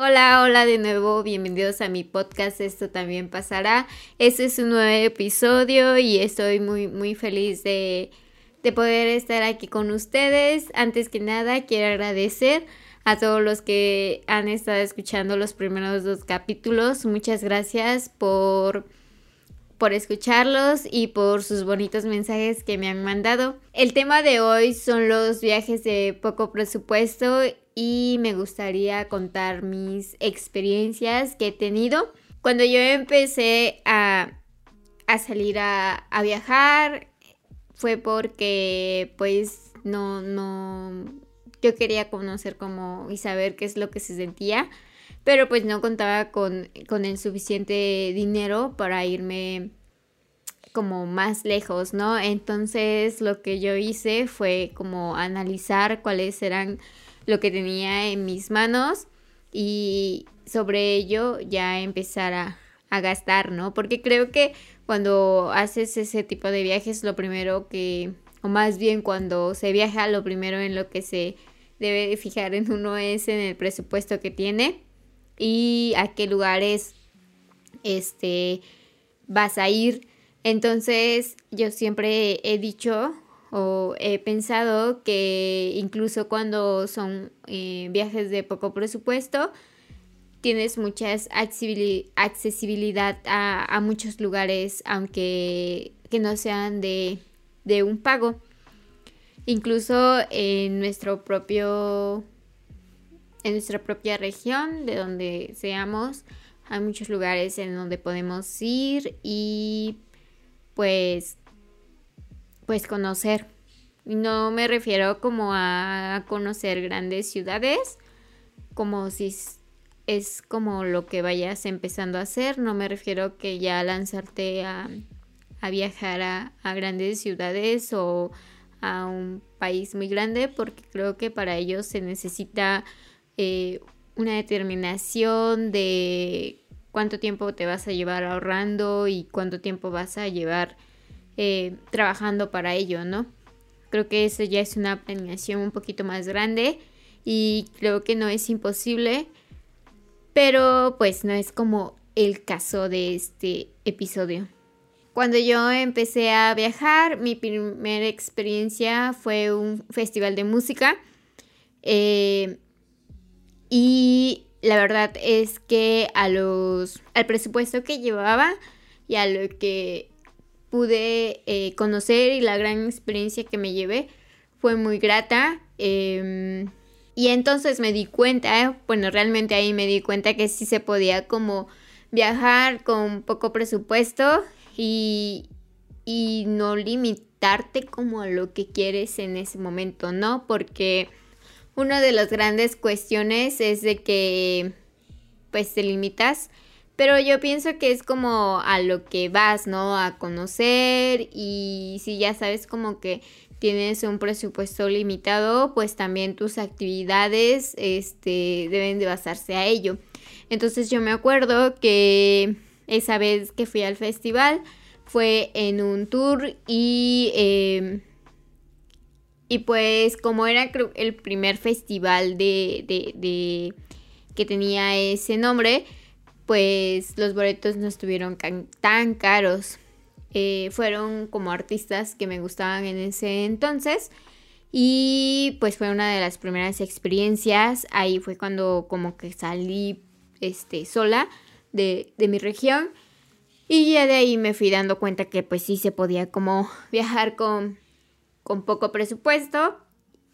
Hola, hola de nuevo, bienvenidos a mi podcast, esto también pasará. Este es un nuevo episodio y estoy muy, muy feliz de, de poder estar aquí con ustedes. Antes que nada, quiero agradecer a todos los que han estado escuchando los primeros dos capítulos. Muchas gracias por por escucharlos y por sus bonitos mensajes que me han mandado. El tema de hoy son los viajes de poco presupuesto y me gustaría contar mis experiencias que he tenido. Cuando yo empecé a, salir a, a viajar fue porque pues no, no, yo quería conocer como y saber qué es lo que se sentía, pero pues no contaba con, con el suficiente dinero para irme como más lejos, ¿no? Entonces lo que yo hice fue como analizar cuáles eran lo que tenía en mis manos y sobre ello ya empezar a, gastar, ¿no? Porque creo que cuando haces ese tipo de viajes, lo primero que, o más bien cuando se viaja, lo primero en lo que se debe fijar en uno es en el presupuesto que tiene y a qué lugares este vas a ir. Entonces yo siempre he dicho o he pensado que incluso cuando son eh, viajes de poco presupuesto, tienes mucha accesibilidad a, muchos lugares, aunque que no sean de, de un pago. Incluso en nuestro propio en nuestra propia región, de donde seamos, hay muchos lugares en donde podemos ir y pues pues conocer. No me refiero como a conocer grandes ciudades, como si es como lo que vayas empezando a hacer. No me refiero que ya lanzarte a, viajar a, grandes ciudades o a un país muy grande, porque creo que para ello se necesita eh, una determinación de cuánto tiempo te vas a llevar ahorrando y cuánto tiempo vas a llevar eh, trabajando para ello, ¿no? Creo que eso ya es una planeación un poquito más grande y creo que no es imposible, pero pues no es como el caso de este episodio. Cuando yo empecé a viajar, mi primera experiencia fue un festival de música. Eh, y la verdad es que a los, al presupuesto que llevaba y a lo que pude eh, conocer y la gran experiencia que me llevé fue muy grata. Em, y entonces me di cuenta, bueno, realmente ahí me di cuenta que sí se podía como viajar con poco presupuesto y, y no limitarte como a lo que quieres en ese momento, ¿no? Porque una de las grandes cuestiones es de que pues te limitas pero yo pienso que es como a lo que vas, ¿no? A conocer y si ya sabes como que tienes un presupuesto limitado, pues también tus actividades este, deben de basarse a ello. Entonces yo me acuerdo que esa vez que fui al festival fue en un tour y, em, y pues como era el primer festival de, de que tenía ese nombre, pues los boletos no estuvieron tan caros. Eh, fueron como artistas que me gustaban en ese entonces. Y pues fue una de las primeras experiencias. Ahí fue cuando como que salí este, sola de, mi región. Y ya de ahí me fui dando cuenta que pues sí se podía como viajar con, con poco presupuesto.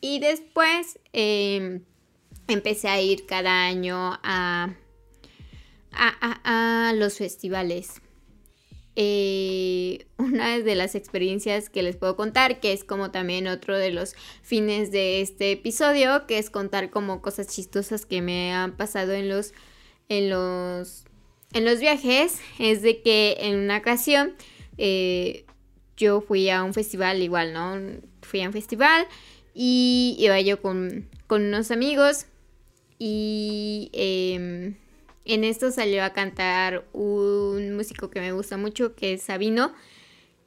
Y después em, empecé a ir cada año a a, los festivales. Eh, una de las experiencias que les puedo contar, que es como también otro de los fines de este episodio, que es contar como cosas chistosas que me han pasado en los, en los, en los viajes, es de que en una ocasión eh, yo fui a un festival igual, ¿no? Fui a un festival y iba yo con, con unos amigos y... Em, en esto salió a cantar un músico que me gusta mucho, que es Sabino.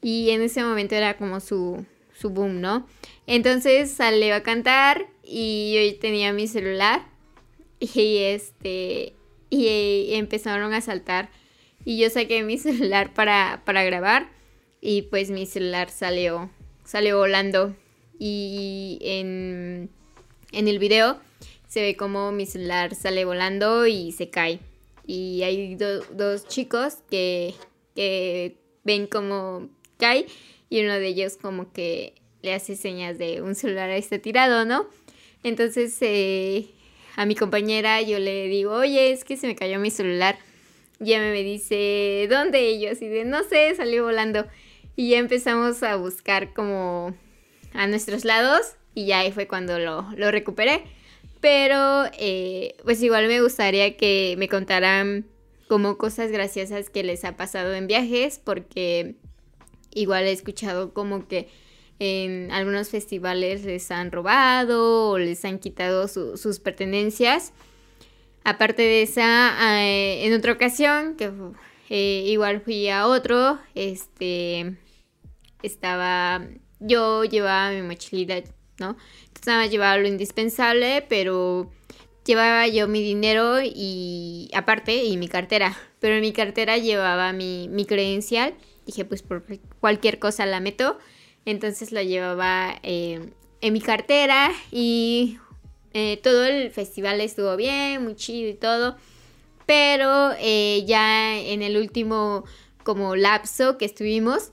Y en ese momento era como su, su boom, ¿no? Entonces salió a cantar y yo tenía mi celular. y este y empezaron a saltar y yo saqué mi celular para, para grabar y pues mi celular salió salió volando y en, en el video se ve como mi celular sale volando y se cae y hay dos chicos que, que ven como cae y uno de ellos como que le hace señas de un celular está tirado, ¿no? Entonces eh, a mi compañera yo le digo, oye, es que se me cayó mi celular. Y ella me dice, ¿dónde? Y yo de, no sé, salió volando. Y ya empezamos a buscar como a nuestros lados y ya ahí fue cuando lo, lo recuperé. Pero eh, pues igual me gustaría que me contaran como cosas graciosas que les ha pasado en viajes, porque igual he escuchado como que en algunos festivales les han robado o les han quitado sus pertenencias. Aparte de esa, eh, en otra ocasión, que eh, igual fui a otro, este, estaba, yo llevaba mi mochilita, ¿no? nada más llevaba lo indispensable, pero llevaba yo mi dinero y aparte y mi cartera. Pero en mi cartera llevaba mi, credencial. Dije, pues por cualquier cosa la meto. Entonces la llevaba eh, en mi cartera y eh, todo el festival estuvo bien, muy chido y todo. Pero eh, ya en el último como lapso que estuvimos,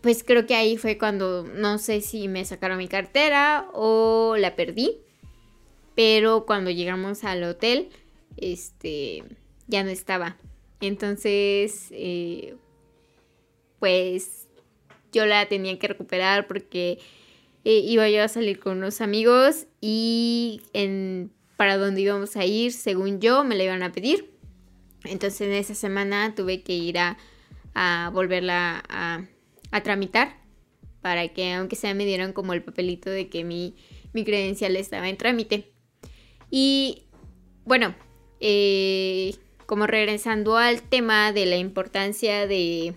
pues creo que ahí fue cuando no sé si me sacaron mi cartera o la perdí. Pero cuando llegamos al hotel, este, ya no estaba. Entonces, eh, pues yo la tenía que recuperar porque eh, iba yo a salir con unos amigos y en, para donde íbamos a ir, según yo, me la iban a pedir. Entonces en esa semana tuve que ir a, a volverla a a tramitar para que aunque sea me dieran como el papelito de que mi, credencial estaba en trámite. Y bueno, eh, como regresando al tema de la importancia de,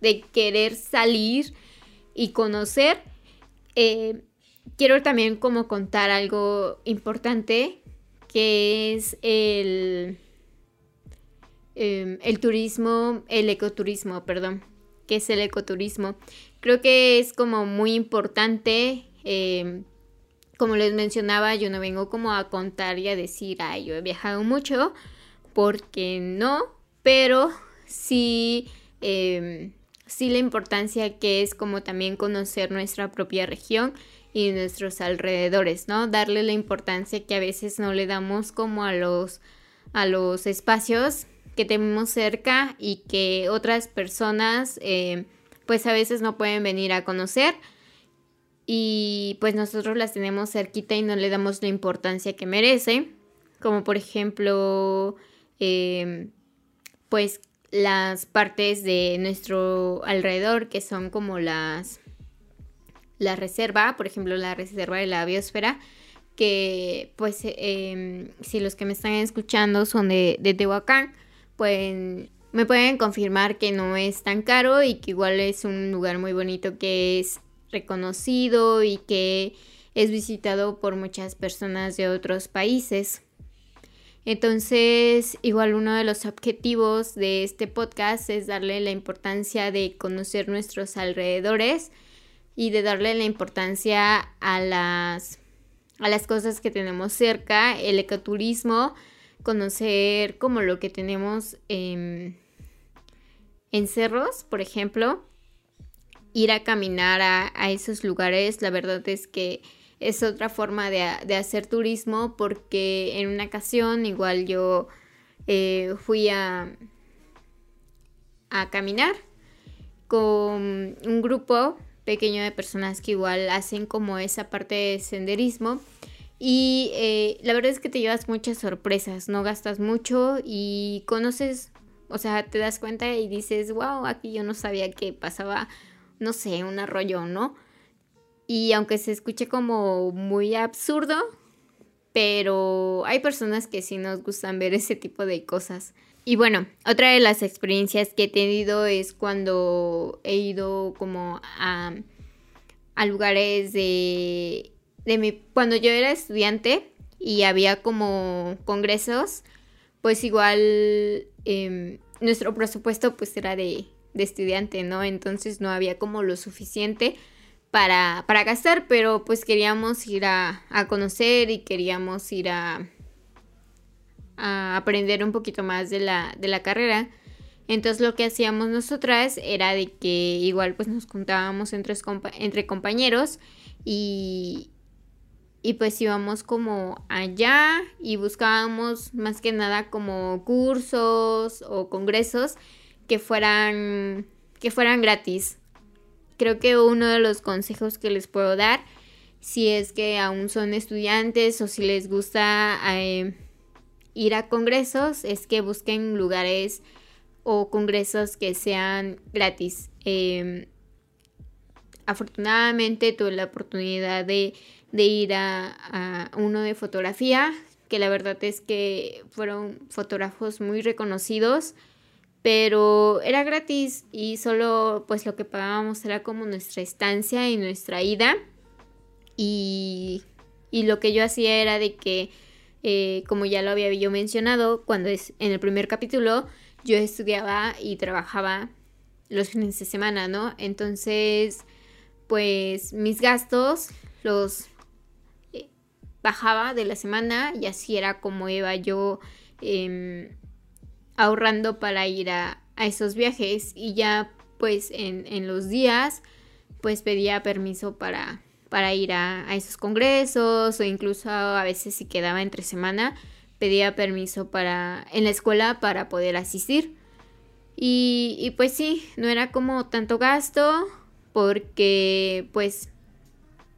de querer salir y conocer, eh, quiero también como contar algo importante que es el, em, el turismo, el ecoturismo, perdón que es el ecoturismo. Creo que es como muy importante. Em, como les mencionaba, yo no vengo como a contar y a decir, ay, yo he viajado mucho, porque no, pero sí, em, sí la importancia que es como también conocer nuestra propia región y nuestros alrededores, ¿no? Darle la importancia que a veces no le damos como a los, a los espacios que tenemos cerca y que otras personas eh, pues a veces no pueden venir a conocer. Y pues nosotros las tenemos cerquita y no le damos la importancia que merece. Como por ejemplo em, pues las partes de nuestro alrededor que son como las la reserva por ejemplo la reserva de la biosfera que pues em, si los que me están escuchando son de, de Tehuacán me pueden confirmar que no es tan caro y que igual es un lugar muy bonito que es reconocido y que es visitado por muchas personas de otros países. Entonces, igual uno de los objetivos de este podcast es darle la importancia de conocer nuestros alrededores y de darle la importancia a las, a las cosas que tenemos cerca, el ecoturismo conocer como lo que tenemos en cerros, por ejemplo, ir a caminar a, esos lugares, la verdad es que es otra forma de, hacer turismo porque en una ocasión igual yo eh, fui a, a caminar con un grupo pequeño de personas que igual hacen como esa parte de senderismo y eh, la verdad es que te llevas muchas sorpresas, no gastas mucho y conoces, o sea, te das cuenta y dices, wow, aquí yo no sabía que pasaba, no sé, un arroyo, ¿no? Y aunque se escuche como muy absurdo, pero hay personas que sí nos gustan ver ese tipo de cosas. Y bueno, otra de las experiencias que he tenido es cuando he ido como a, a lugares de de mi, cuando yo era estudiante y había como congresos, pues igual em, nuestro presupuesto pues era de, de, estudiante, ¿no? Entonces no había como lo suficiente para, para gastar, pero pues queríamos ir a, a conocer y queríamos ir a, a aprender un poquito más de la, de la carrera. Entonces lo que hacíamos nosotras era de que igual pues nos juntábamos entre, entre compañeros y, y pues íbamos como allá y buscábamos más que nada como cursos o congresos que fueran que fueran gratis. Creo que uno de los consejos que les puedo dar si es que aún son estudiantes o si les gusta eh, ir a congresos es que busquen lugares o congresos que sean gratis. Em, afortunadamente tuve la oportunidad de, ir a, uno de fotografía, que la verdad es que fueron fotógrafos muy reconocidos, pero era gratis y solo pues lo que pagábamos era como nuestra estancia y nuestra ida. Y, y lo que yo hacía era de que, eh, como ya lo había yo mencionado cuando es en el primer capítulo, yo estudiaba y trabajaba los fines de semana, ¿no? Entonces, pues mis gastos los bajaba de la semana y así era como iba yo em, ahorrando para ir a, esos viajes y ya pues en, los días pues pedía permiso para, para ir a, a, esos congresos o incluso a veces si quedaba entre semana pedía permiso para en la escuela para poder asistir. Y, pues sí, no era como tanto gasto porque pues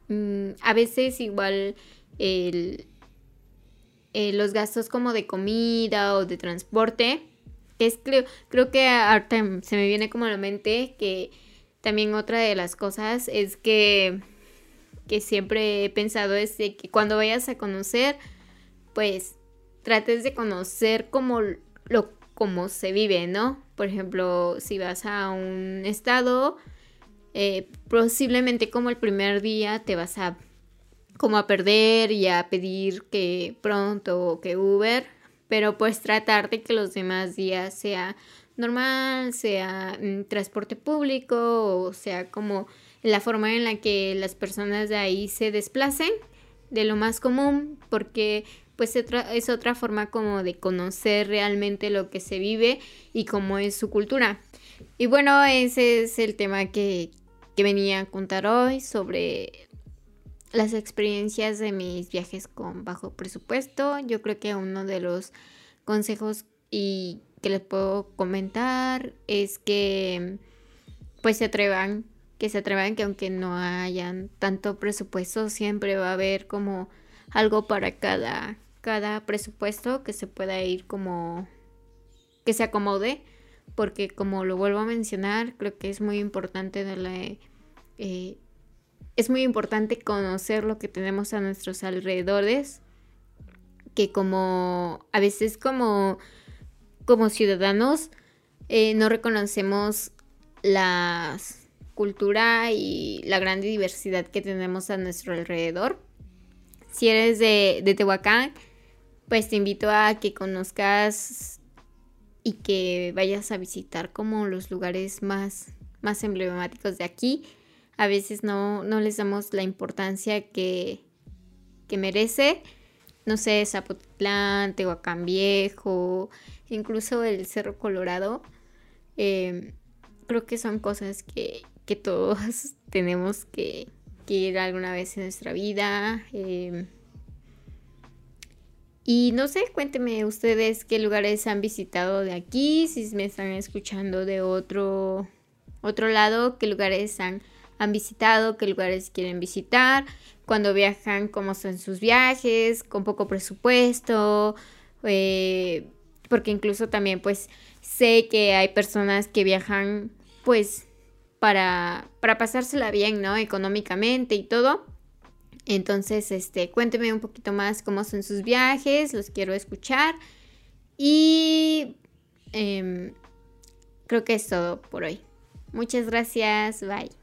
mm, a veces igual el, eh, los gastos como de comida o de transporte, es creo, creo que ahorita se me viene como a la mente que también otra de las cosas es que, que siempre he pensado es que cuando vayas a conocer, pues trates de conocer cómo lo cómo se vive, ¿no? Por ejemplo, si vas a un estado, eh, posiblemente como el primer día te vas a como a perder y a pedir que pronto o que Uber, pero pues tratar de que los demás días sea normal, sea transporte público o sea como la forma en la que las personas de ahí se desplacen de lo más común, porque pues es otra forma como de conocer realmente lo que se vive y cómo es su cultura. Y bueno, ese es el tema que, venía a contar hoy sobre las experiencias de mis viajes con bajo presupuesto. Yo creo que uno de los consejos y que les puedo comentar es que pues se atrevan, que se atrevan que aunque no hayan tanto presupuesto, siempre va a haber como algo para cada cada presupuesto que se pueda ir como que se acomode porque como lo vuelvo a mencionar creo que es muy importante darle eh, es muy importante conocer lo que tenemos a nuestros alrededores que como a veces como como ciudadanos eh, no reconocemos la cultura y la gran diversidad que tenemos a nuestro alrededor si eres de, de Tehuacán pues te invito a que conozcas y que vayas a visitar como los lugares más, más emblemáticos de aquí. A veces no, no les damos la importancia que, que merece. No sé, Zapotlán, Tehuacán Viejo, incluso el Cerro Colorado. Em, creo que son cosas que, que todos tenemos que, que, ir alguna vez en nuestra vida. Em, y no sé, cuéntenme ustedes qué lugares han visitado de aquí, si me están escuchando de otro, otro lado, qué lugares han, han visitado, qué lugares quieren visitar, cuando viajan, cómo son sus viajes, con poco presupuesto, eh, porque incluso también pues sé que hay personas que viajan pues para, para pasársela bien, ¿no? Económicamente y todo. Entonces, este, cuénteme un poquito más cómo son sus viajes, los quiero escuchar. Y em, creo que es todo por hoy. Muchas gracias, bye.